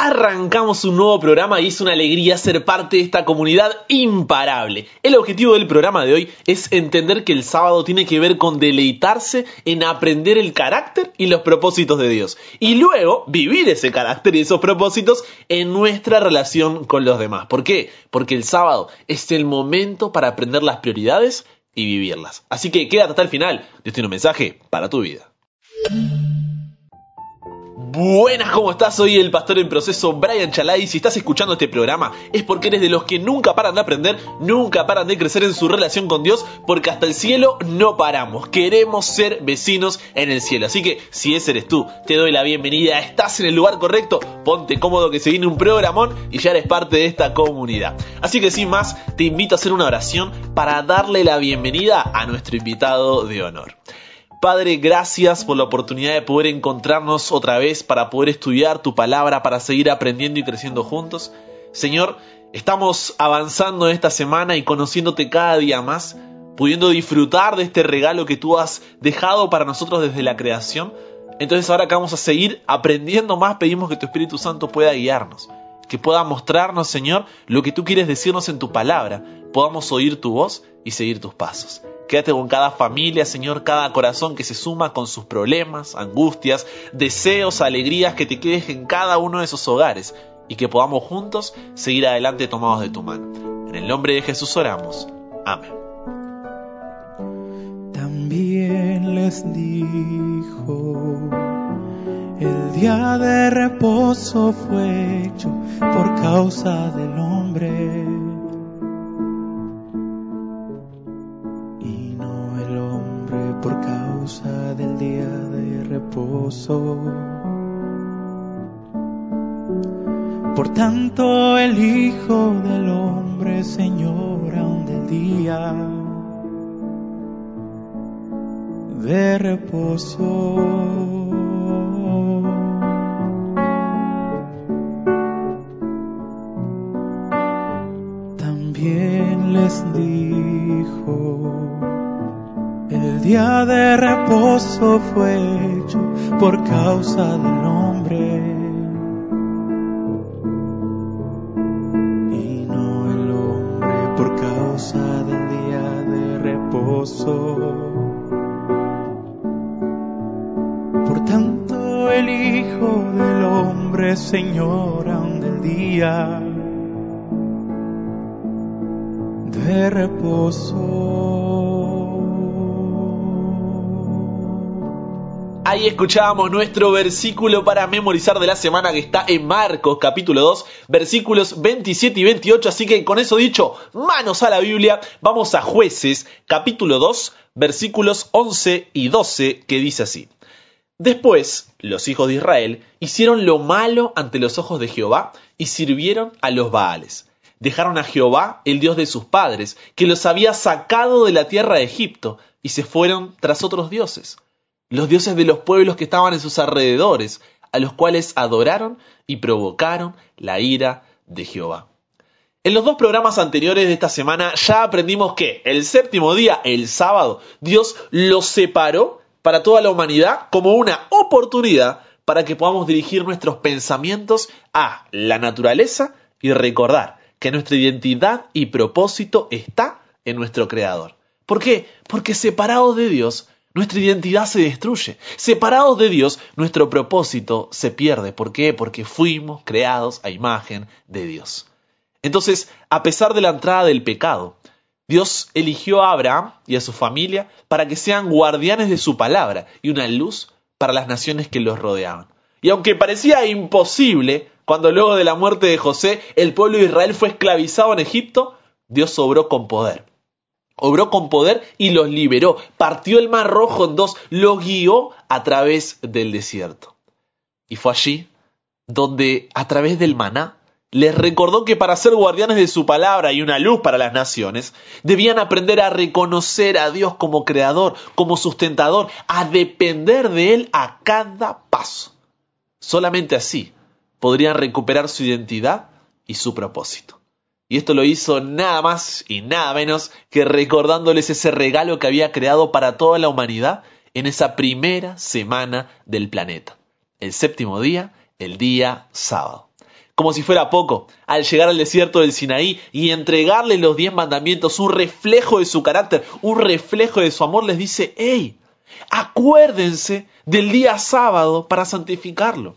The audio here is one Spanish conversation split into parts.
Arrancamos un nuevo programa y es una alegría ser parte de esta comunidad imparable. El objetivo del programa de hoy es entender que el sábado tiene que ver con deleitarse en aprender el carácter y los propósitos de Dios. Y luego vivir ese carácter y esos propósitos en nuestra relación con los demás. ¿Por qué? Porque el sábado es el momento para aprender las prioridades y vivirlas. Así que quédate hasta el final. Dios tiene un mensaje para tu vida. Buenas, ¿cómo estás? Soy el pastor en proceso Brian Chalai. Si estás escuchando este programa es porque eres de los que nunca paran de aprender, nunca paran de crecer en su relación con Dios, porque hasta el cielo no paramos. Queremos ser vecinos en el cielo. Así que si ese eres tú, te doy la bienvenida. Estás en el lugar correcto. Ponte cómodo que se viene un programón y ya eres parte de esta comunidad. Así que sin más, te invito a hacer una oración para darle la bienvenida a nuestro invitado de honor. Padre, gracias por la oportunidad de poder encontrarnos otra vez para poder estudiar tu palabra, para seguir aprendiendo y creciendo juntos. Señor, estamos avanzando esta semana y conociéndote cada día más, pudiendo disfrutar de este regalo que tú has dejado para nosotros desde la creación. Entonces ahora que vamos a seguir aprendiendo más, pedimos que tu Espíritu Santo pueda guiarnos, que pueda mostrarnos, Señor, lo que tú quieres decirnos en tu palabra, podamos oír tu voz y seguir tus pasos. Quédate con cada familia, Señor, cada corazón que se suma con sus problemas, angustias, deseos, alegrías, que te quedes en cada uno de esos hogares y que podamos juntos seguir adelante tomados de tu mano. En el nombre de Jesús oramos. Amén. También les dijo, día de reposo fue hecho por causa del hombre por causa del día de reposo. Por tanto el Hijo del Hombre, Señor, aún del día de reposo. También les dijo, el día de reposo fue hecho por causa del hombre. Y no el hombre por causa del día de reposo. Por tanto el Hijo del Hombre, Señor, aún del día reposo. Ahí escuchábamos nuestro versículo para memorizar de la semana que está en Marcos capítulo 2, versículos 27 y 28. Así que con eso dicho, manos a la Biblia, vamos a jueces capítulo 2, versículos 11 y 12, que dice así. Después, los hijos de Israel hicieron lo malo ante los ojos de Jehová y sirvieron a los Baales. Dejaron a Jehová, el Dios de sus padres, que los había sacado de la tierra de Egipto, y se fueron tras otros dioses los dioses de los pueblos que estaban en sus alrededores, a los cuales adoraron y provocaron la ira de Jehová. En los dos programas anteriores de esta semana ya aprendimos que el séptimo día, el sábado, Dios los separó para toda la humanidad como una oportunidad para que podamos dirigir nuestros pensamientos a la naturaleza y recordar que nuestra identidad y propósito está en nuestro Creador. ¿Por qué? Porque separados de Dios nuestra identidad se destruye. Separados de Dios, nuestro propósito se pierde. ¿Por qué? Porque fuimos creados a imagen de Dios. Entonces, a pesar de la entrada del pecado, Dios eligió a Abraham y a su familia para que sean guardianes de su palabra y una luz para las naciones que los rodeaban. Y aunque parecía imposible, cuando luego de la muerte de José el pueblo de Israel fue esclavizado en Egipto, Dios obró con poder obró con poder y los liberó, partió el mar rojo en dos, los guió a través del desierto. Y fue allí donde, a través del maná, les recordó que para ser guardianes de su palabra y una luz para las naciones, debían aprender a reconocer a Dios como creador, como sustentador, a depender de Él a cada paso. Solamente así podrían recuperar su identidad y su propósito. Y esto lo hizo nada más y nada menos que recordándoles ese regalo que había creado para toda la humanidad en esa primera semana del planeta. El séptimo día, el día sábado. Como si fuera poco, al llegar al desierto del Sinaí y entregarle los diez mandamientos, un reflejo de su carácter, un reflejo de su amor, les dice, hey, acuérdense del día sábado para santificarlo.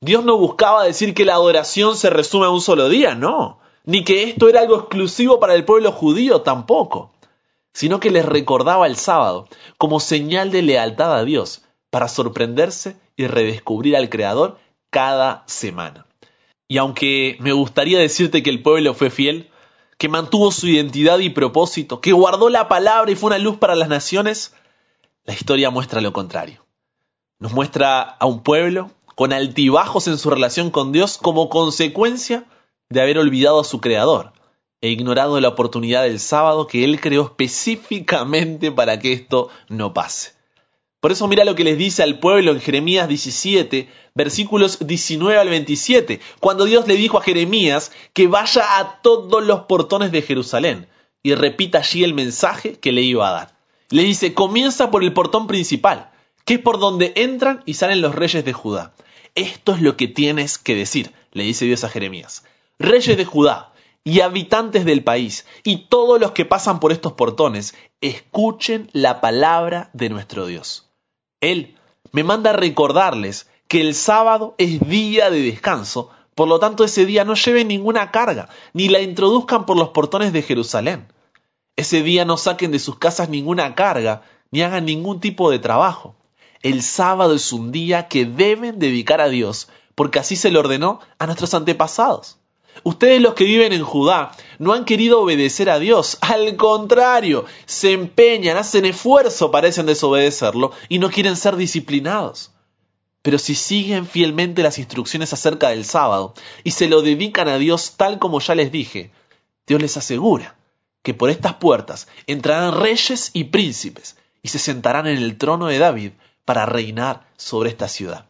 Dios no buscaba decir que la adoración se resume a un solo día, no, ni que esto era algo exclusivo para el pueblo judío tampoco sino que les recordaba el sábado como señal de lealtad a Dios para sorprenderse y redescubrir al Creador cada semana. Y aunque me gustaría decirte que el pueblo fue fiel, que mantuvo su identidad y propósito, que guardó la palabra y fue una luz para las naciones, la historia muestra lo contrario. Nos muestra a un pueblo con altibajos en su relación con Dios como consecuencia de haber olvidado a su Creador, e ignorado la oportunidad del sábado que Él creó específicamente para que esto no pase. Por eso mira lo que les dice al pueblo en Jeremías 17, versículos 19 al 27, cuando Dios le dijo a Jeremías que vaya a todos los portones de Jerusalén y repita allí el mensaje que le iba a dar. Le dice, comienza por el portón principal, que es por donde entran y salen los reyes de Judá. Esto es lo que tienes que decir, le dice Dios a Jeremías. Reyes de Judá, y habitantes del país, y todos los que pasan por estos portones, escuchen la palabra de nuestro Dios. Él me manda recordarles que el sábado es día de descanso, por lo tanto ese día no lleven ninguna carga, ni la introduzcan por los portones de Jerusalén. Ese día no saquen de sus casas ninguna carga, ni hagan ningún tipo de trabajo. El sábado es un día que deben dedicar a Dios, porque así se lo ordenó a nuestros antepasados. Ustedes los que viven en Judá no han querido obedecer a Dios, al contrario, se empeñan, hacen esfuerzo, parecen desobedecerlo y no quieren ser disciplinados. Pero si siguen fielmente las instrucciones acerca del sábado y se lo dedican a Dios tal como ya les dije, Dios les asegura que por estas puertas entrarán reyes y príncipes y se sentarán en el trono de David para reinar sobre esta ciudad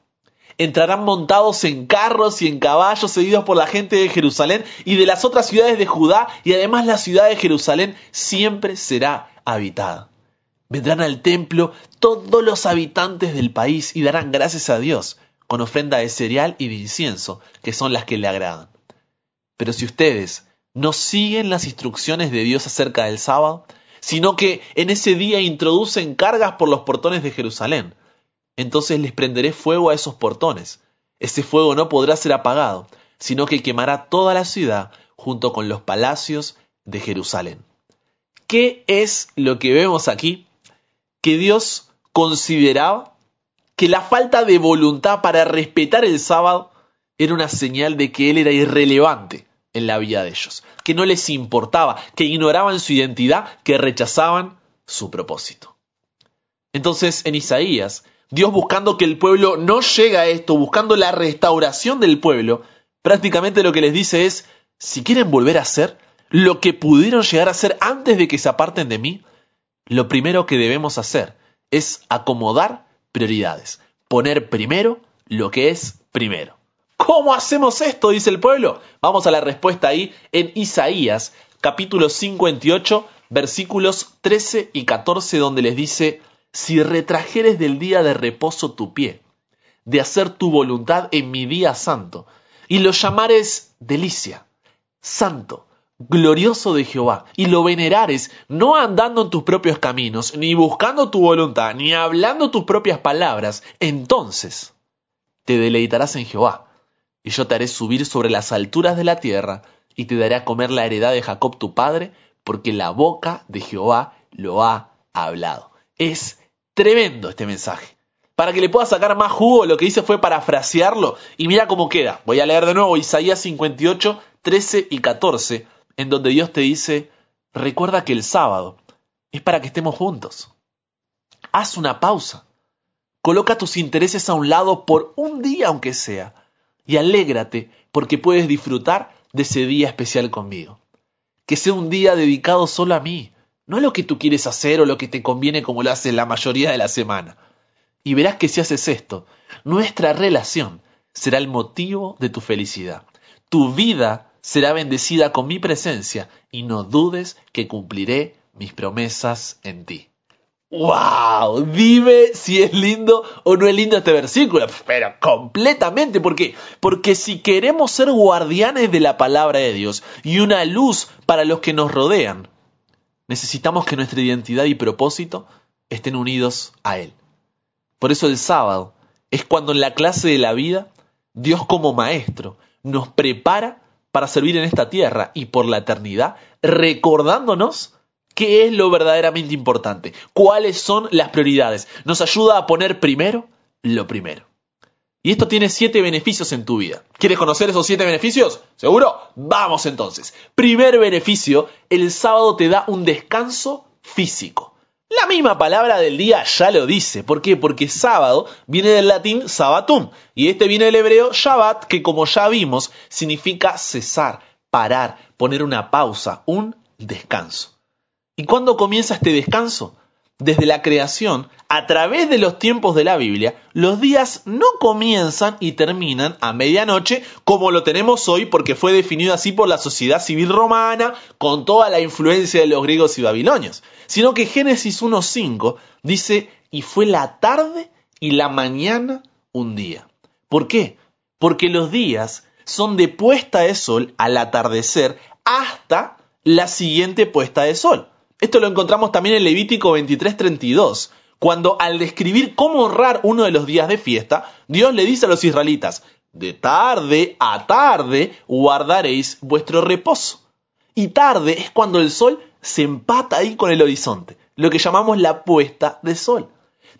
entrarán montados en carros y en caballos seguidos por la gente de Jerusalén y de las otras ciudades de Judá y además la ciudad de Jerusalén siempre será habitada. Vendrán al templo todos los habitantes del país y darán gracias a Dios con ofrenda de cereal y de incienso, que son las que le agradan. Pero si ustedes no siguen las instrucciones de Dios acerca del sábado, sino que en ese día introducen cargas por los portones de Jerusalén, entonces les prenderé fuego a esos portones. Ese fuego no podrá ser apagado, sino que quemará toda la ciudad junto con los palacios de Jerusalén. ¿Qué es lo que vemos aquí? Que Dios consideraba que la falta de voluntad para respetar el sábado era una señal de que Él era irrelevante en la vida de ellos, que no les importaba, que ignoraban su identidad, que rechazaban su propósito. Entonces en Isaías Dios buscando que el pueblo no llegue a esto, buscando la restauración del pueblo, prácticamente lo que les dice es, si quieren volver a hacer lo que pudieron llegar a hacer antes de que se aparten de mí, lo primero que debemos hacer es acomodar prioridades, poner primero lo que es primero. ¿Cómo hacemos esto? dice el pueblo. Vamos a la respuesta ahí en Isaías capítulo 58 versículos 13 y 14 donde les dice, si retrajeres del día de reposo tu pie, de hacer tu voluntad en mi día santo, y lo llamares delicia, santo, glorioso de Jehová, y lo venerares, no andando en tus propios caminos, ni buscando tu voluntad, ni hablando tus propias palabras, entonces te deleitarás en Jehová, y yo te haré subir sobre las alturas de la tierra, y te daré a comer la heredad de Jacob tu padre, porque la boca de Jehová lo ha hablado. Es tremendo este mensaje. Para que le pueda sacar más jugo, lo que hice fue parafrasearlo y mira cómo queda. Voy a leer de nuevo Isaías 58, 13 y 14, en donde Dios te dice, recuerda que el sábado es para que estemos juntos. Haz una pausa. Coloca tus intereses a un lado por un día aunque sea. Y alégrate porque puedes disfrutar de ese día especial conmigo. Que sea un día dedicado solo a mí, no lo que tú quieres hacer o lo que te conviene como lo hace la mayoría de la semana. Y verás que si haces esto, nuestra relación será el motivo de tu felicidad. Tu vida será bendecida con mi presencia y no dudes que cumpliré mis promesas en ti. ¡Wow! Dime si es lindo o no es lindo este versículo, pero completamente. ¿Por qué? Porque si queremos ser guardianes de la palabra de Dios y una luz para los que nos rodean, necesitamos que nuestra identidad y propósito estén unidos a Él. Por eso el sábado es cuando en la clase de la vida Dios como maestro nos prepara para servir en esta tierra y por la eternidad, recordándonos ¿Qué es lo verdaderamente importante? ¿Cuáles son las prioridades? Nos ayuda a poner primero lo primero. Y esto tiene siete beneficios en tu vida. ¿Quieres conocer esos siete beneficios? ¿Seguro? Vamos entonces. Primer beneficio, el sábado te da un descanso físico. La misma palabra del día ya lo dice. ¿Por qué? Porque sábado viene del latín sabatum y este viene del hebreo shabbat, que como ya vimos significa cesar, parar, poner una pausa, un descanso. ¿Y cuándo comienza este descanso? Desde la creación, a través de los tiempos de la Biblia, los días no comienzan y terminan a medianoche como lo tenemos hoy porque fue definido así por la sociedad civil romana con toda la influencia de los griegos y babilonios, sino que Génesis 1.5 dice, y fue la tarde y la mañana un día. ¿Por qué? Porque los días son de puesta de sol al atardecer hasta la siguiente puesta de sol. Esto lo encontramos también en Levítico 23:32, cuando al describir cómo honrar uno de los días de fiesta, Dios le dice a los israelitas, de tarde a tarde guardaréis vuestro reposo. Y tarde es cuando el sol se empata ahí con el horizonte, lo que llamamos la puesta de sol.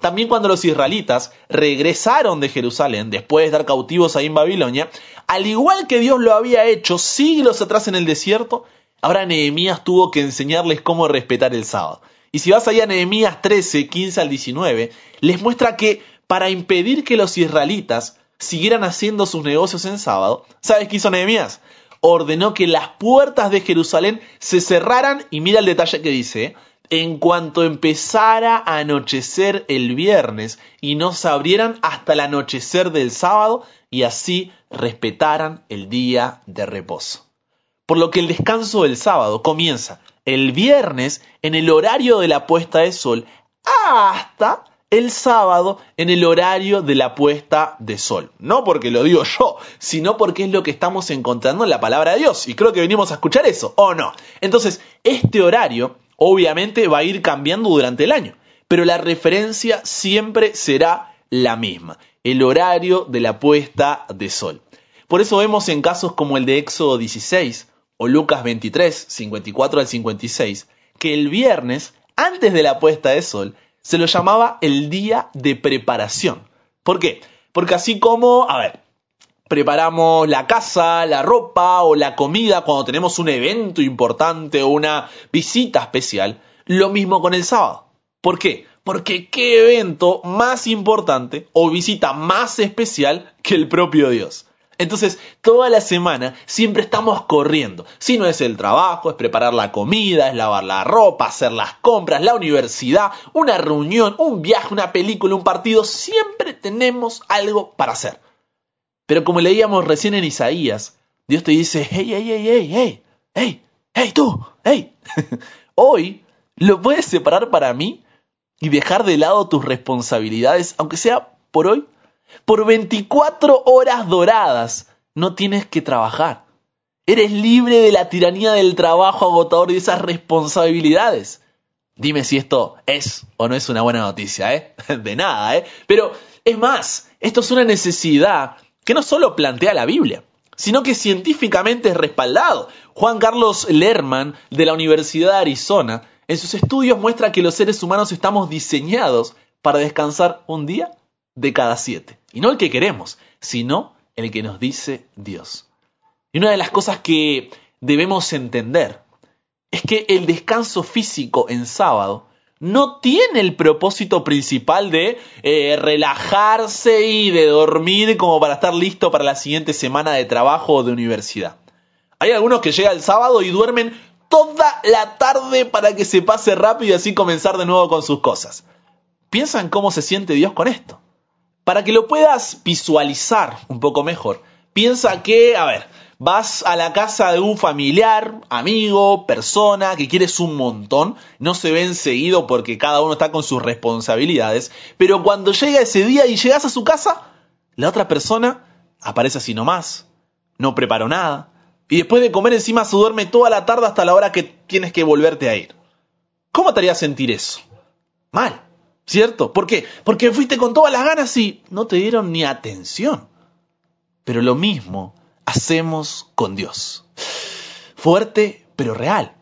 También cuando los israelitas regresaron de Jerusalén después de estar cautivos ahí en Babilonia, al igual que Dios lo había hecho siglos atrás en el desierto, Ahora Nehemías tuvo que enseñarles cómo respetar el sábado. Y si vas allá a Nehemías 13, 15 al 19, les muestra que para impedir que los israelitas siguieran haciendo sus negocios en sábado, ¿sabes qué hizo Nehemías? Ordenó que las puertas de Jerusalén se cerraran y mira el detalle que dice, en cuanto empezara a anochecer el viernes y no se abrieran hasta el anochecer del sábado y así respetaran el día de reposo por lo que el descanso del sábado comienza el viernes en el horario de la puesta de sol hasta el sábado en el horario de la puesta de sol. No porque lo digo yo, sino porque es lo que estamos encontrando en la palabra de Dios. Y creo que venimos a escuchar eso, ¿o no? Entonces, este horario obviamente va a ir cambiando durante el año, pero la referencia siempre será la misma, el horario de la puesta de sol. Por eso vemos en casos como el de Éxodo 16, o Lucas 23, 54 al 56, que el viernes, antes de la puesta de sol, se lo llamaba el día de preparación. ¿Por qué? Porque así como, a ver, preparamos la casa, la ropa o la comida cuando tenemos un evento importante o una visita especial, lo mismo con el sábado. ¿Por qué? Porque qué evento más importante o visita más especial que el propio Dios. Entonces, toda la semana siempre estamos corriendo. Si no es el trabajo, es preparar la comida, es lavar la ropa, hacer las compras, la universidad, una reunión, un viaje, una película, un partido, siempre tenemos algo para hacer. Pero como leíamos recién en Isaías, Dios te dice, hey, hey, hey, hey, hey, hey, hey, tú, hey. Hoy lo puedes separar para mí y dejar de lado tus responsabilidades, aunque sea por hoy por 24 horas doradas no tienes que trabajar. Eres libre de la tiranía del trabajo agotador y de esas responsabilidades. Dime si esto es o no es una buena noticia, ¿eh? De nada, ¿eh? Pero es más, esto es una necesidad que no solo plantea la Biblia, sino que científicamente es respaldado. Juan Carlos Lerman, de la Universidad de Arizona, en sus estudios muestra que los seres humanos estamos diseñados para descansar un día de cada siete. Y no el que queremos, sino el que nos dice Dios. Y una de las cosas que debemos entender es que el descanso físico en sábado no tiene el propósito principal de eh, relajarse y de dormir como para estar listo para la siguiente semana de trabajo o de universidad. Hay algunos que llegan el sábado y duermen toda la tarde para que se pase rápido y así comenzar de nuevo con sus cosas. Piensa en cómo se siente Dios con esto. Para que lo puedas visualizar un poco mejor, piensa que, a ver, vas a la casa de un familiar, amigo, persona que quieres un montón, no se ven seguido porque cada uno está con sus responsabilidades, pero cuando llega ese día y llegas a su casa, la otra persona aparece así nomás, no preparó nada, y después de comer encima se duerme toda la tarde hasta la hora que tienes que volverte a ir. ¿Cómo te haría sentir eso? Mal. ¿Cierto? ¿Por qué? Porque fuiste con todas las ganas y no te dieron ni atención. Pero lo mismo hacemos con Dios. Fuerte, pero real.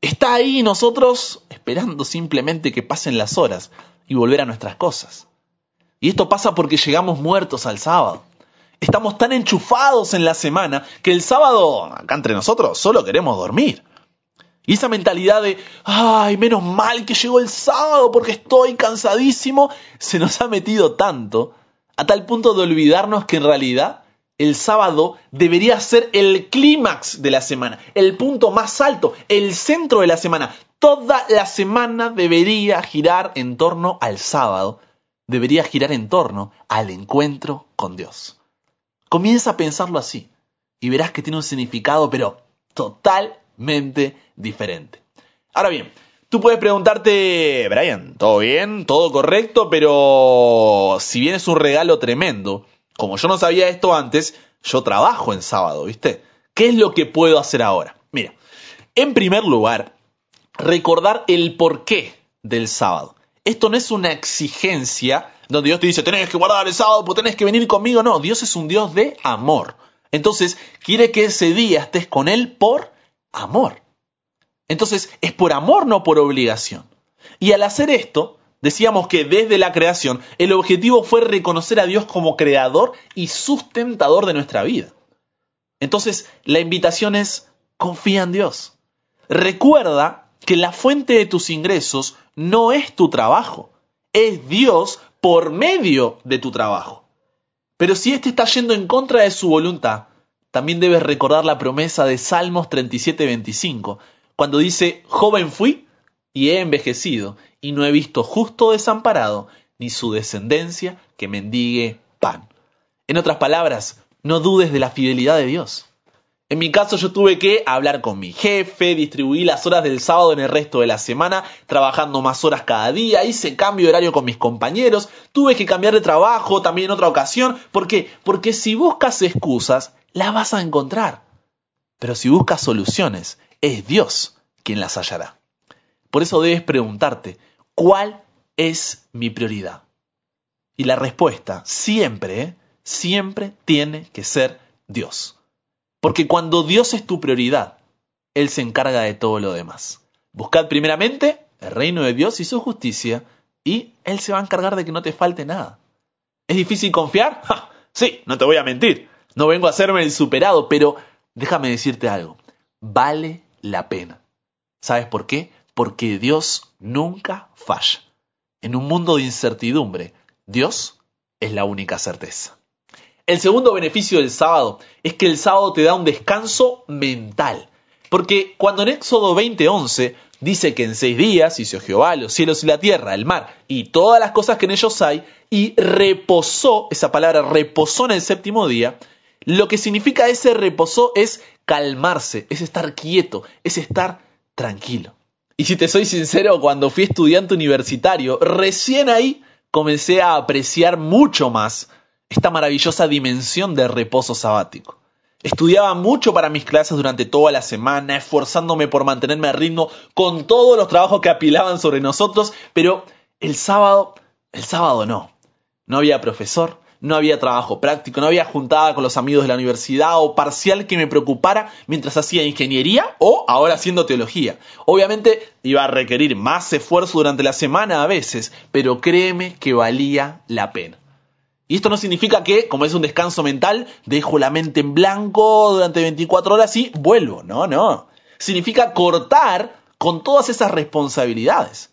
Está ahí nosotros esperando simplemente que pasen las horas y volver a nuestras cosas. Y esto pasa porque llegamos muertos al sábado. Estamos tan enchufados en la semana que el sábado, acá entre nosotros, solo queremos dormir. Y esa mentalidad de, ay, menos mal que llegó el sábado porque estoy cansadísimo, se nos ha metido tanto, a tal punto de olvidarnos que en realidad el sábado debería ser el clímax de la semana, el punto más alto, el centro de la semana. Toda la semana debería girar en torno al sábado, debería girar en torno al encuentro con Dios. Comienza a pensarlo así y verás que tiene un significado, pero total diferente. Ahora bien, tú puedes preguntarte, Brian, ¿todo bien? ¿Todo correcto? Pero si bien es un regalo tremendo, como yo no sabía esto antes, yo trabajo en sábado, ¿viste? ¿Qué es lo que puedo hacer ahora? Mira, en primer lugar, recordar el porqué del sábado. Esto no es una exigencia donde Dios te dice, tenés que guardar el sábado, pues tenés que venir conmigo. No, Dios es un Dios de amor. Entonces, quiere que ese día estés con Él por amor. Entonces, es por amor, no por obligación. Y al hacer esto, decíamos que desde la creación, el objetivo fue reconocer a Dios como creador y sustentador de nuestra vida. Entonces, la invitación es, confía en Dios. Recuerda que la fuente de tus ingresos no es tu trabajo, es Dios por medio de tu trabajo. Pero si éste está yendo en contra de su voluntad, también debes recordar la promesa de Salmos 37:25, cuando dice, joven fui y he envejecido, y no he visto justo desamparado, ni su descendencia que mendigue pan. En otras palabras, no dudes de la fidelidad de Dios. En mi caso yo tuve que hablar con mi jefe, distribuir las horas del sábado en el resto de la semana, trabajando más horas cada día, hice cambio de horario con mis compañeros, tuve que cambiar de trabajo también en otra ocasión. ¿Por qué? Porque si buscas excusas, la vas a encontrar. Pero si buscas soluciones, es Dios quien las hallará. Por eso debes preguntarte, ¿cuál es mi prioridad? Y la respuesta siempre, siempre tiene que ser Dios. Porque cuando Dios es tu prioridad, Él se encarga de todo lo demás. Buscad primeramente el reino de Dios y su justicia, y Él se va a encargar de que no te falte nada. ¿Es difícil confiar? Sí, no te voy a mentir. No vengo a hacerme el superado, pero déjame decirte algo. Vale la pena. ¿Sabes por qué? Porque Dios nunca falla. En un mundo de incertidumbre, Dios es la única certeza. El segundo beneficio del sábado es que el sábado te da un descanso mental. Porque cuando en Éxodo 20:11 dice que en seis días hizo Jehová los cielos y la tierra, el mar y todas las cosas que en ellos hay, y reposó, esa palabra reposó en el séptimo día, lo que significa ese reposo es calmarse, es estar quieto, es estar tranquilo. Y si te soy sincero, cuando fui estudiante universitario, recién ahí comencé a apreciar mucho más esta maravillosa dimensión del reposo sabático. Estudiaba mucho para mis clases durante toda la semana, esforzándome por mantenerme a ritmo con todos los trabajos que apilaban sobre nosotros, pero el sábado, el sábado no. No había profesor, no había trabajo práctico, no había juntada con los amigos de la universidad o parcial que me preocupara mientras hacía ingeniería o ahora haciendo teología. Obviamente iba a requerir más esfuerzo durante la semana a veces, pero créeme que valía la pena. Y esto no significa que, como es un descanso mental, dejo la mente en blanco durante 24 horas y vuelvo. No, no. Significa cortar con todas esas responsabilidades.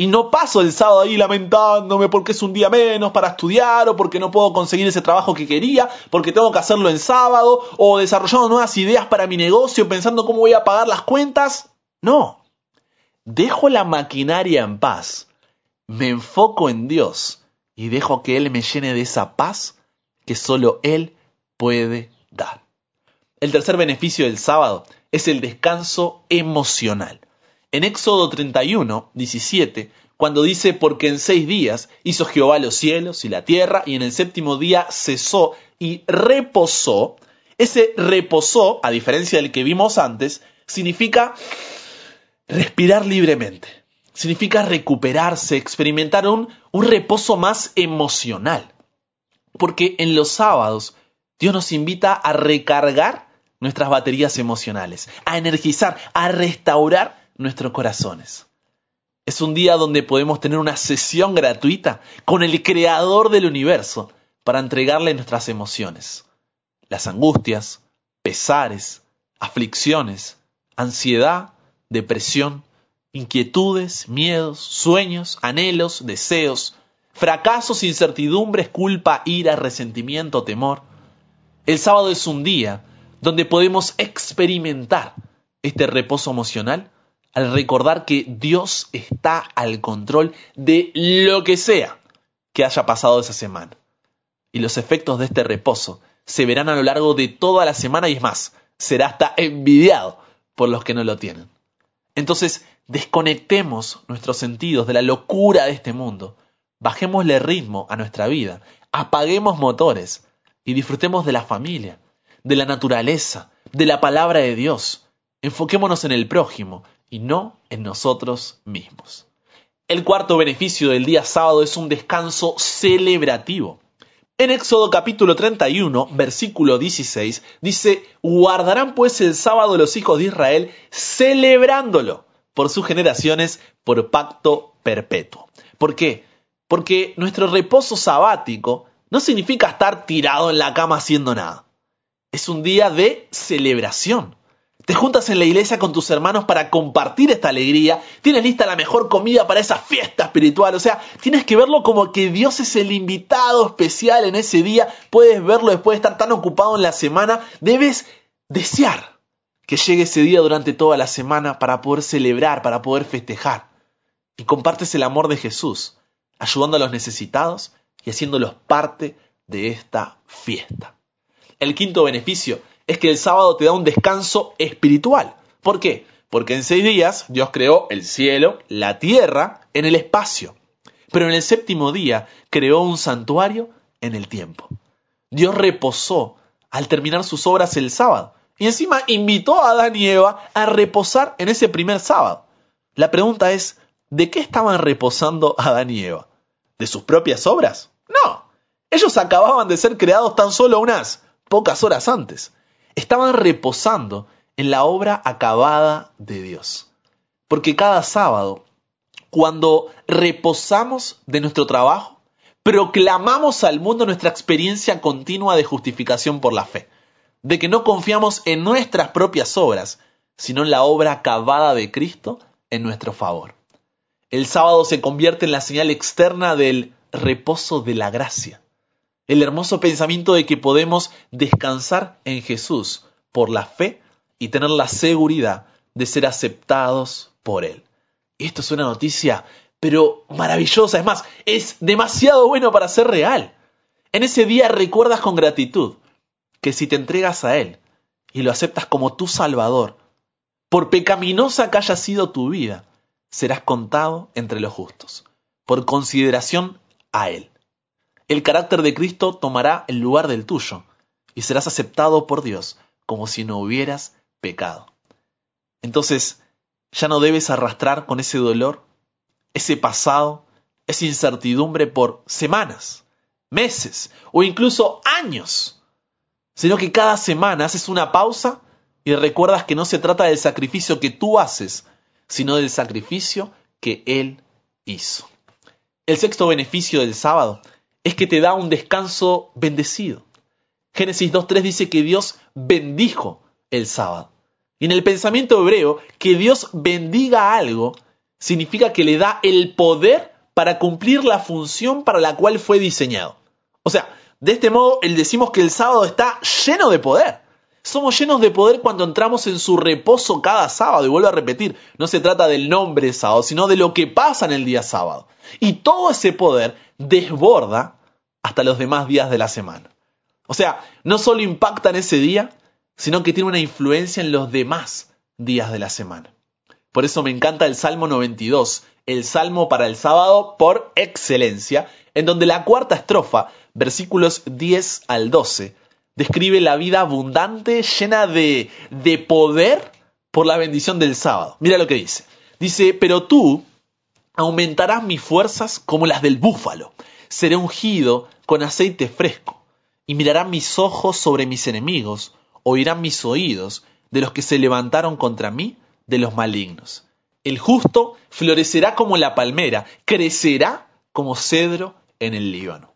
Y no paso el sábado ahí lamentándome porque es un día menos para estudiar o porque no puedo conseguir ese trabajo que quería, porque tengo que hacerlo en sábado o desarrollando nuevas ideas para mi negocio pensando cómo voy a pagar las cuentas. No, dejo la maquinaria en paz, me enfoco en Dios y dejo que Él me llene de esa paz que solo Él puede dar. El tercer beneficio del sábado es el descanso emocional. En Éxodo 31, 17, cuando dice, porque en seis días hizo Jehová los cielos y la tierra, y en el séptimo día cesó y reposó, ese reposó, a diferencia del que vimos antes, significa respirar libremente, significa recuperarse, experimentar un, un reposo más emocional. Porque en los sábados Dios nos invita a recargar nuestras baterías emocionales, a energizar, a restaurar nuestros corazones. Es un día donde podemos tener una sesión gratuita con el creador del universo para entregarle nuestras emociones, las angustias, pesares, aflicciones, ansiedad, depresión, inquietudes, miedos, sueños, anhelos, deseos, fracasos, incertidumbres, culpa, ira, resentimiento, temor. El sábado es un día donde podemos experimentar este reposo emocional al recordar que Dios está al control de lo que sea que haya pasado esa semana. Y los efectos de este reposo se verán a lo largo de toda la semana y es más, será hasta envidiado por los que no lo tienen. Entonces, desconectemos nuestros sentidos de la locura de este mundo, bajémosle ritmo a nuestra vida, apaguemos motores y disfrutemos de la familia, de la naturaleza, de la palabra de Dios. Enfoquémonos en el prójimo, y no en nosotros mismos. El cuarto beneficio del día sábado es un descanso celebrativo. En Éxodo capítulo 31, versículo 16, dice, guardarán pues el sábado los hijos de Israel celebrándolo por sus generaciones por pacto perpetuo. ¿Por qué? Porque nuestro reposo sabático no significa estar tirado en la cama haciendo nada. Es un día de celebración. Te juntas en la iglesia con tus hermanos para compartir esta alegría. Tienes lista la mejor comida para esa fiesta espiritual. O sea, tienes que verlo como que Dios es el invitado especial en ese día. Puedes verlo después de estar tan ocupado en la semana. Debes desear que llegue ese día durante toda la semana para poder celebrar, para poder festejar. Y compartes el amor de Jesús, ayudando a los necesitados y haciéndolos parte de esta fiesta. El quinto beneficio es que el sábado te da un descanso espiritual. ¿Por qué? Porque en seis días Dios creó el cielo, la tierra, en el espacio. Pero en el séptimo día creó un santuario en el tiempo. Dios reposó al terminar sus obras el sábado. Y encima invitó a Adán y Eva a reposar en ese primer sábado. La pregunta es, ¿de qué estaban reposando Adán y Eva? ¿De sus propias obras? No. Ellos acababan de ser creados tan solo unas pocas horas antes estaban reposando en la obra acabada de Dios. Porque cada sábado, cuando reposamos de nuestro trabajo, proclamamos al mundo nuestra experiencia continua de justificación por la fe, de que no confiamos en nuestras propias obras, sino en la obra acabada de Cristo en nuestro favor. El sábado se convierte en la señal externa del reposo de la gracia el hermoso pensamiento de que podemos descansar en Jesús por la fe y tener la seguridad de ser aceptados por Él. Esto es una noticia, pero maravillosa. Es más, es demasiado bueno para ser real. En ese día recuerdas con gratitud que si te entregas a Él y lo aceptas como tu Salvador, por pecaminosa que haya sido tu vida, serás contado entre los justos, por consideración a Él el carácter de Cristo tomará el lugar del tuyo y serás aceptado por Dios como si no hubieras pecado. Entonces, ya no debes arrastrar con ese dolor, ese pasado, esa incertidumbre por semanas, meses o incluso años, sino que cada semana haces una pausa y recuerdas que no se trata del sacrificio que tú haces, sino del sacrificio que Él hizo. El sexto beneficio del sábado es que te da un descanso bendecido. Génesis 2.3 dice que Dios bendijo el sábado. Y en el pensamiento hebreo, que Dios bendiga algo significa que le da el poder para cumplir la función para la cual fue diseñado. O sea, de este modo, el decimos que el sábado está lleno de poder. Somos llenos de poder cuando entramos en su reposo cada sábado. Y vuelvo a repetir, no se trata del nombre sábado, sino de lo que pasa en el día sábado. Y todo ese poder desborda hasta los demás días de la semana. O sea, no solo impacta en ese día, sino que tiene una influencia en los demás días de la semana. Por eso me encanta el Salmo 92, el Salmo para el sábado por excelencia, en donde la cuarta estrofa, versículos 10 al 12, describe la vida abundante, llena de, de poder por la bendición del sábado. Mira lo que dice. Dice, pero tú aumentarás mis fuerzas como las del búfalo. Seré ungido con aceite fresco. Y mirarán mis ojos sobre mis enemigos, oirán mis oídos de los que se levantaron contra mí, de los malignos. El justo florecerá como la palmera, crecerá como cedro en el Líbano.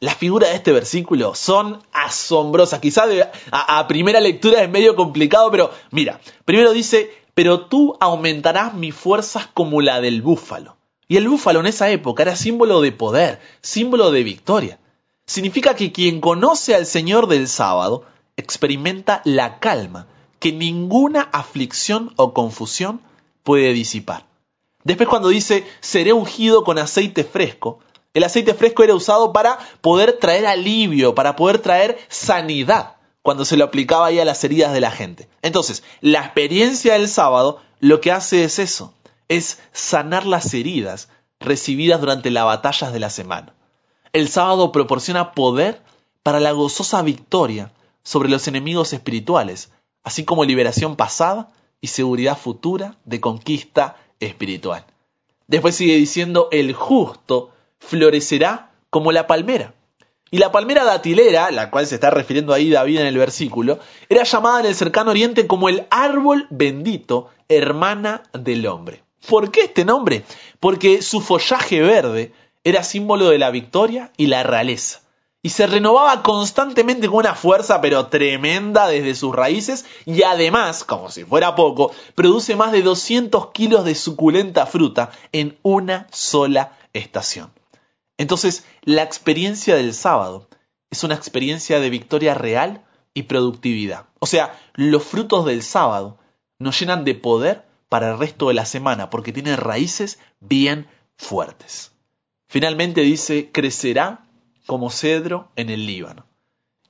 Las figuras de este versículo son asombrosas. Quizás a, a, primera lectura es medio complicado, pero mira, primero dice, pero tú aumentarás mis fuerzas como la del búfalo. Y el búfalo en esa época era símbolo de poder, símbolo de victoria. Significa que quien conoce al Señor del sábado experimenta la calma que ninguna aflicción o confusión puede disipar. Después cuando dice, seré ungido con aceite fresco, el aceite fresco era usado para poder traer alivio, para poder traer sanidad cuando se lo aplicaba ahí a las heridas de la gente. Entonces, la experiencia del sábado lo que hace es eso, es sanar las heridas recibidas durante las batallas de la semana. El sábado proporciona poder para la gozosa victoria sobre los enemigos espirituales, así como liberación pasada y seguridad futura de conquista espiritual. Después sigue diciendo, el justo florecerá como la palmera. Y la palmera datilera, la cual se está refiriendo ahí David en el versículo, era llamada en el cercano oriente como el árbol bendito, hermana del hombre. ¿Por qué este nombre? Porque su follaje verde era símbolo de la victoria y la realeza. Y se renovaba constantemente con una fuerza pero tremenda desde sus raíces y además, como si fuera poco, produce más de 200 kilos de suculenta fruta en una sola estación. Entonces, la experiencia del sábado es una experiencia de victoria real y productividad. O sea, los frutos del sábado nos llenan de poder para el resto de la semana porque tienen raíces bien fuertes. Finalmente dice, crecerá como cedro en el Líbano.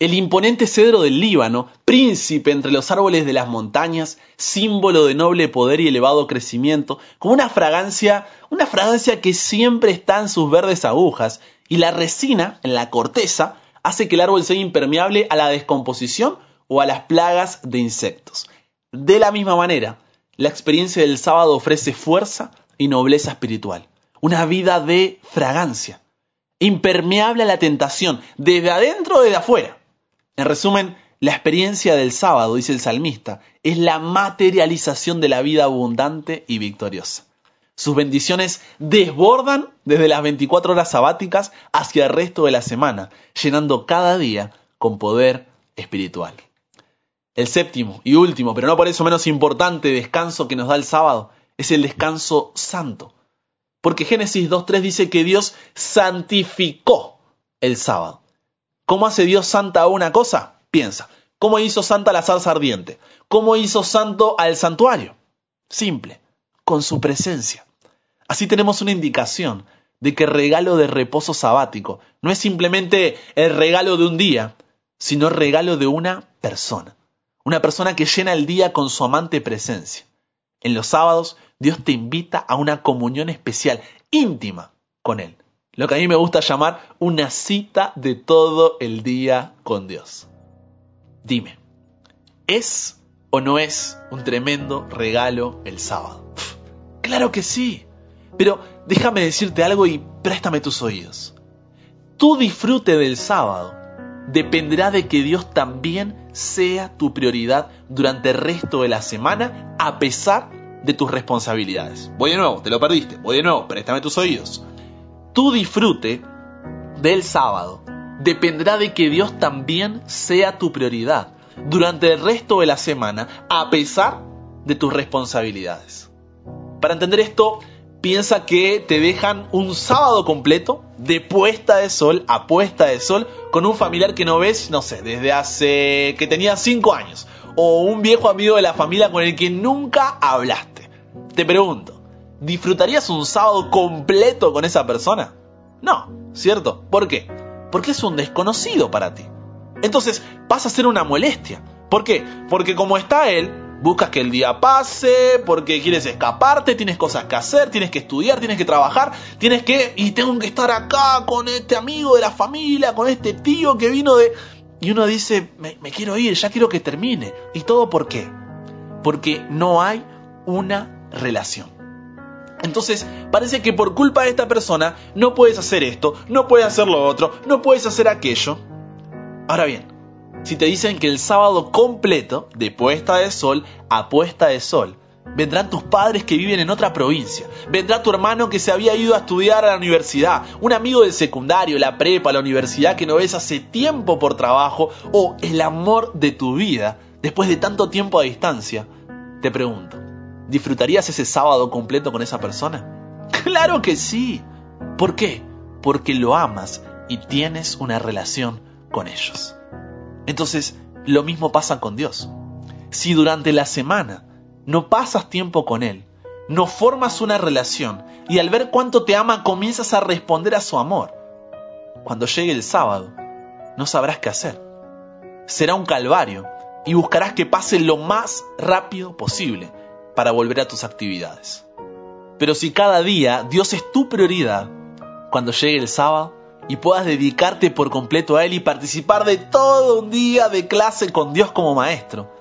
El imponente cedro del Líbano, príncipe entre los árboles de las montañas, símbolo de noble poder y elevado crecimiento, como una fragancia, una fragancia que siempre está en sus verdes agujas, y la resina en la corteza hace que el árbol sea impermeable a la descomposición o a las plagas de insectos. De la misma manera, la experiencia del sábado ofrece fuerza y nobleza espiritual, una vida de fragancia impermeable a la tentación, desde adentro o desde afuera. En resumen, la experiencia del sábado, dice el salmista, es la materialización de la vida abundante y victoriosa. Sus bendiciones desbordan desde las 24 horas sabáticas hacia el resto de la semana, llenando cada día con poder espiritual. El séptimo y último, pero no por eso menos importante, descanso que nos da el sábado es el descanso santo. Porque Génesis 2.3 dice que Dios santificó el sábado. ¿Cómo hace Dios santa una cosa? Piensa. ¿Cómo hizo santa la salsa ardiente? ¿Cómo hizo santo al santuario? Simple, con su presencia. Así tenemos una indicación de que el regalo de reposo sabático no es simplemente el regalo de un día, sino el regalo de una persona. Una persona que llena el día con su amante presencia. En los sábados Dios te invita a una comunión especial, íntima con Él. Lo que a mí me gusta llamar una cita de todo el día con Dios. Dime, ¿es o no es un tremendo regalo el sábado? claro que sí, pero déjame decirte algo y préstame tus oídos. Tu disfrute del sábado dependerá de que Dios también sea tu prioridad durante el resto de la semana, a pesar de tus responsabilidades. Voy de nuevo, te lo perdiste. Voy de nuevo, préstame tus oídos. Tu disfrute del sábado dependerá de que Dios también sea tu prioridad durante el resto de la semana, a pesar de tus responsabilidades. Para entender esto, piensa que te dejan un sábado completo de puesta de sol a puesta de sol con un familiar que no ves, no sé, desde hace que tenía 5 años. O un viejo amigo de la familia con el que nunca hablaste. Te pregunto, ¿disfrutarías un sábado completo con esa persona? No, ¿cierto? ¿Por qué? Porque es un desconocido para ti. Entonces pasa a ser una molestia. ¿Por qué? Porque como está él, buscas que el día pase, porque quieres escaparte, tienes cosas que hacer, tienes que estudiar, tienes que trabajar, tienes que... Y tengo que estar acá con este amigo de la familia, con este tío que vino de... Y uno dice, me, me quiero ir, ya quiero que termine. ¿Y todo por qué? Porque no hay una relación. Entonces, parece que por culpa de esta persona no puedes hacer esto, no puedes hacer lo otro, no puedes hacer aquello. Ahora bien, si te dicen que el sábado completo, de puesta de sol a puesta de sol, vendrán tus padres que viven en otra provincia, vendrá tu hermano que se había ido a estudiar a la universidad, un amigo del secundario, la prepa, la universidad que no ves hace tiempo por trabajo, o el amor de tu vida, después de tanto tiempo a distancia, te pregunto, ¿disfrutarías ese sábado completo con esa persona? Claro que sí. ¿Por qué? Porque lo amas y tienes una relación con ellos. Entonces, lo mismo pasa con Dios. Si durante la semana no pasas tiempo con Él, no formas una relación y al ver cuánto te ama comienzas a responder a su amor, cuando llegue el sábado, no sabrás qué hacer. Será un calvario y buscarás que pase lo más rápido posible para volver a tus actividades. Pero si cada día Dios es tu prioridad, cuando llegue el sábado, y puedas dedicarte por completo a Él y participar de todo un día de clase con Dios como maestro.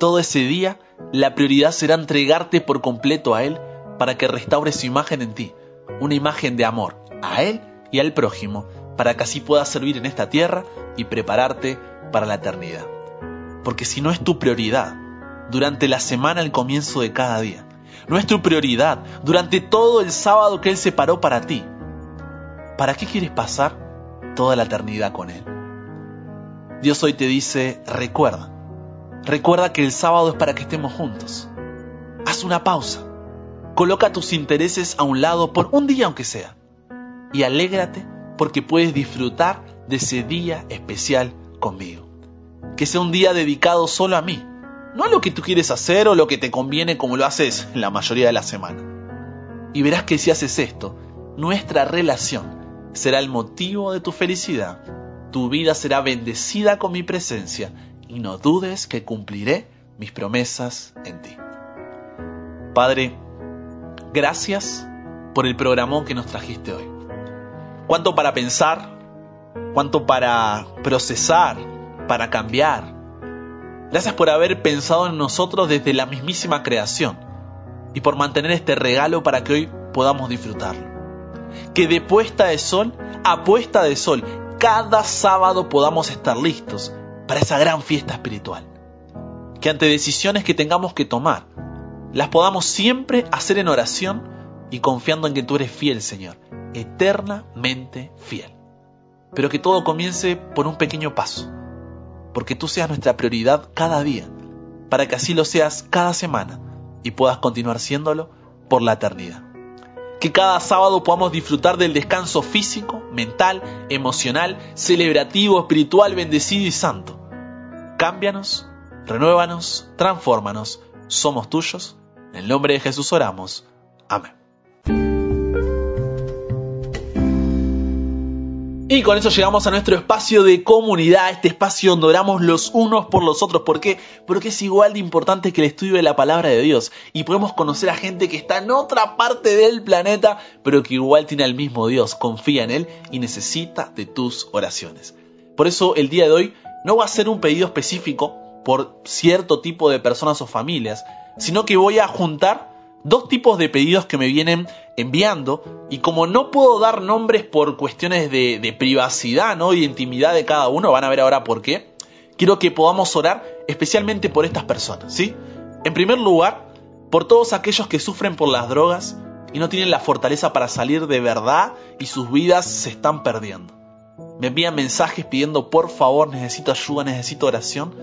Todo ese día, la prioridad será entregarte por completo a Él para que restaure su imagen en ti, una imagen de amor a Él y al prójimo, para que así puedas servir en esta tierra y prepararte para la eternidad. Porque si no es tu prioridad, durante la semana al comienzo de cada día, no es tu prioridad. Durante todo el sábado que Él separó para ti, ¿para qué quieres pasar toda la eternidad con Él? Dios hoy te dice, recuerda, recuerda que el sábado es para que estemos juntos. Haz una pausa, coloca tus intereses a un lado por un día aunque sea, y alégrate porque puedes disfrutar de ese día especial conmigo. Que sea un día dedicado solo a mí, no lo que tú quieres hacer o lo que te conviene como lo haces la mayoría de la semana. Y verás que si haces esto, nuestra relación será el motivo de tu felicidad. Tu vida será bendecida con mi presencia y no dudes que cumpliré mis promesas en ti. Padre, gracias por el programón que nos trajiste hoy. Cuánto para pensar, cuánto para procesar, para cambiar. Gracias por haber pensado en nosotros desde la mismísima creación y por mantener este regalo para que hoy podamos disfrutarlo que de puesta de sol a puesta de sol, cada sábado podamos estar listos para esa gran fiesta espiritual. Que ante decisiones que tengamos que tomar, las podamos siempre hacer en oración y confiando en que tú eres fiel, Señor, eternamente fiel. Pero que todo comience por un pequeño paso, porque tú seas nuestra prioridad cada día, para que así lo seas cada semana y puedas continuar siéndolo por la eternidad que cada sábado podamos disfrutar del descanso físico, mental, emocional, celebrativo, espiritual, bendecido y santo. Cámbianos, renuévanos, transfórmanos, somos tuyos. En el nombre de Jesús oramos. Amén. Y con eso llegamos a nuestro espacio de comunidad, este espacio donde oramos los unos por los otros. ¿Por qué? Porque es igual de importante que el estudio de la palabra de Dios. Y podemos conocer a gente que está en otra parte del planeta, pero que igual tiene al mismo Dios, confía en Él y necesita de tus oraciones. Por eso el día de hoy no va a ser un pedido específico por cierto tipo de personas o familias, sino que voy a juntar dos tipos de pedidos que me vienen enviando y como no puedo dar nombres por cuestiones de, privacidad ¿no? y de intimidad de cada uno, van a ver ahora por qué, quiero que podamos orar especialmente por estas personas. ¿sí? En primer lugar, por todos aquellos que sufren por las drogas y no tienen la fortaleza para salir de verdad y sus vidas se están perdiendo. Me envían mensajes pidiendo por favor necesito ayuda, necesito oración,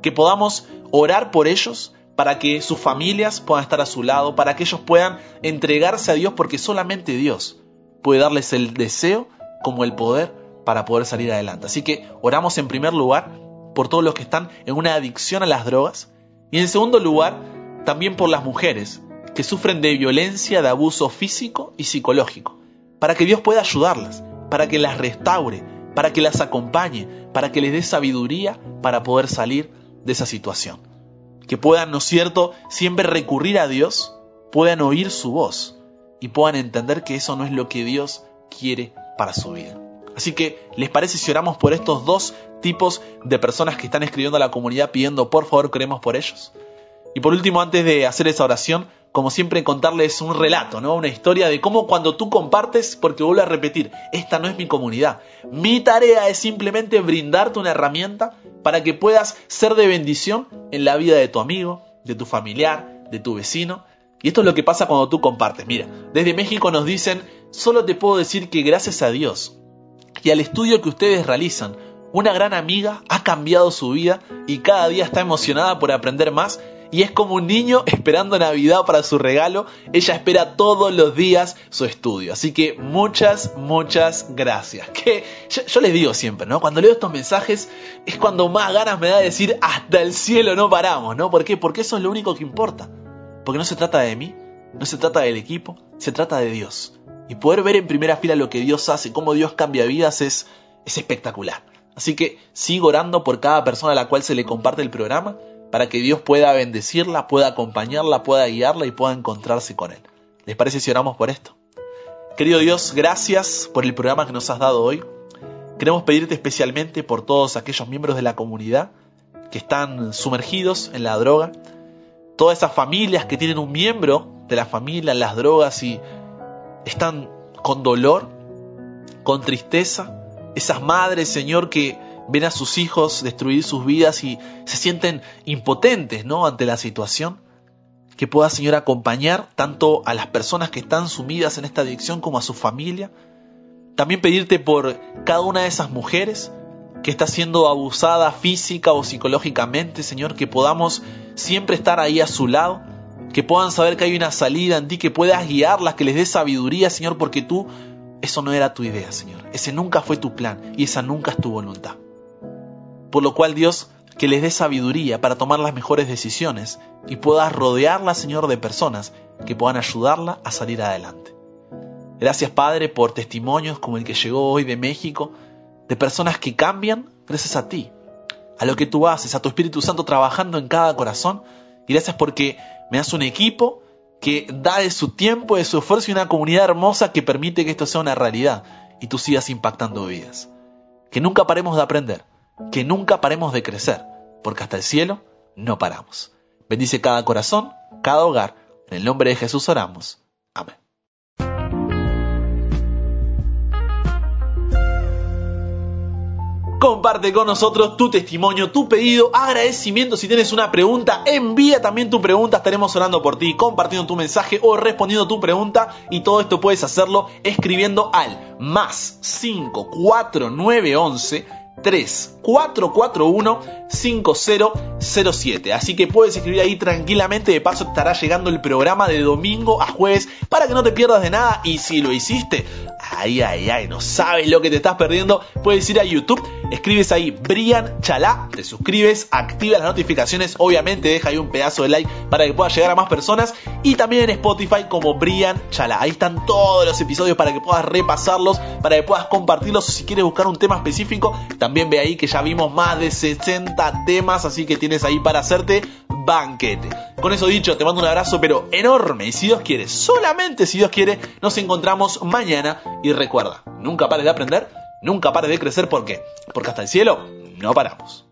que podamos orar por ellos para que sus familias puedan estar a su lado, para que ellos puedan entregarse a Dios porque solamente Dios puede darles el deseo como el poder para poder salir adelante. Así que oramos en primer lugar por todos los que están en una adicción a las drogas y en segundo lugar también por las mujeres que sufren de violencia, de abuso físico y psicológico, para que Dios pueda ayudarlas, para que las restaure, para que las acompañe, para que les dé sabiduría para poder salir de esa situación. Que puedan, ¿no es cierto?, siempre recurrir a Dios, puedan oír su voz y puedan entender que eso no es lo que Dios quiere para su vida. Así que, ¿les parece si oramos por estos dos tipos de personas que están escribiendo a la comunidad pidiendo por favor queremos por ellos? Y por último, antes de hacer esa oración, como siempre, contarles un relato, ¿no? Una historia de cómo cuando tú compartes, porque vuelvo a repetir, esta no es mi comunidad. Mi tarea es simplemente brindarte una herramienta para que puedas ser de bendición en la vida de tu amigo, de tu familiar, de tu vecino. Y esto es lo que pasa cuando tú compartes. Mira, desde México nos dicen, solo te puedo decir que gracias a Dios y al estudio que ustedes realizan, una gran amiga ha cambiado su vida y cada día está emocionada por aprender más y es como un niño esperando Navidad para su regalo. Ella espera todos los días su estudio. Así que muchas, muchas gracias. Que yo, les digo siempre, ¿no? Cuando leo estos mensajes es cuando más ganas me da de decir hasta el cielo no paramos, ¿no? ¿Por qué? Porque eso es lo único que importa. Porque no se trata de mí, no se trata del equipo, se trata de Dios. Y poder ver en primera fila lo que Dios hace, cómo Dios cambia vidas es, es espectacular. Así que sigo orando por cada persona a la cual se le comparte el programa para que Dios pueda bendecirla, pueda acompañarla, pueda guiarla y pueda encontrarse con Él. ¿Les parece si oramos por esto? Querido Dios, gracias por el programa que nos has dado hoy. Queremos pedirte especialmente por todos aquellos miembros de la comunidad que están sumergidos en la droga, todas esas familias que tienen un miembro de la familia en las drogas y están con dolor, con tristeza, esas madres, Señor, que ven a sus hijos destruir sus vidas y se sienten impotentes, ¿no? ante la situación. Que pueda, Señor, acompañar tanto a las personas que están sumidas en esta adicción como a su familia. También pedirte por cada una de esas mujeres que está siendo abusada física o psicológicamente, Señor, que podamos siempre estar ahí a su lado, que puedan saber que hay una salida en ti, que puedas guiarlas, que les des sabiduría, Señor, porque tú, eso no era tu idea, Señor. Ese nunca fue tu plan y esa nunca es tu voluntad. Por lo cual Dios que les dé sabiduría para tomar las mejores decisiones y puedas rodearla, Señor, de personas que puedan ayudarla a salir adelante. Gracias, Padre, por testimonios como el que llegó hoy de México, de personas que cambian gracias a ti, a lo que tú haces, a tu Espíritu Santo trabajando en cada corazón. Y gracias porque me das un equipo que da de su tiempo, de su esfuerzo y una comunidad hermosa que permite que esto sea una realidad y tú sigas impactando vidas. Que nunca paremos de aprender que nunca paremos de crecer, porque hasta el cielo no paramos. Bendice cada corazón, cada hogar. En el nombre de Jesús oramos. Amén. Comparte con nosotros tu testimonio, tu pedido, agradecimiento. Si tienes una pregunta, envía también tu pregunta. Estaremos orando por ti, compartiendo tu mensaje o respondiendo tu pregunta. Y todo esto puedes hacerlo escribiendo al más 54911 3441 5007. Así que puedes escribir ahí tranquilamente. De paso estará llegando el programa de domingo a jueves para que no te pierdas de nada. Y si lo hiciste, ay, ay, ay, no sabes lo que te estás perdiendo. Puedes ir a YouTube, escribes ahí Brian Chalá, te suscribes, activa las notificaciones. Obviamente deja ahí un pedazo de like para que pueda llegar a más personas. Y también en Spotify como Brian Chalá. Ahí están todos los episodios para que puedas repasarlos, para que puedas compartirlos. O si quieres buscar un tema específico, también ve ahí que ya vimos más de 60 temas, así que tienes ahí para hacerte banquete. Con eso dicho, te mando un abrazo pero enorme y si Dios quiere, solamente si Dios quiere, nos encontramos mañana y recuerda, nunca pares de aprender, nunca pares de crecer, ¿por qué? Porque hasta el cielo no paramos.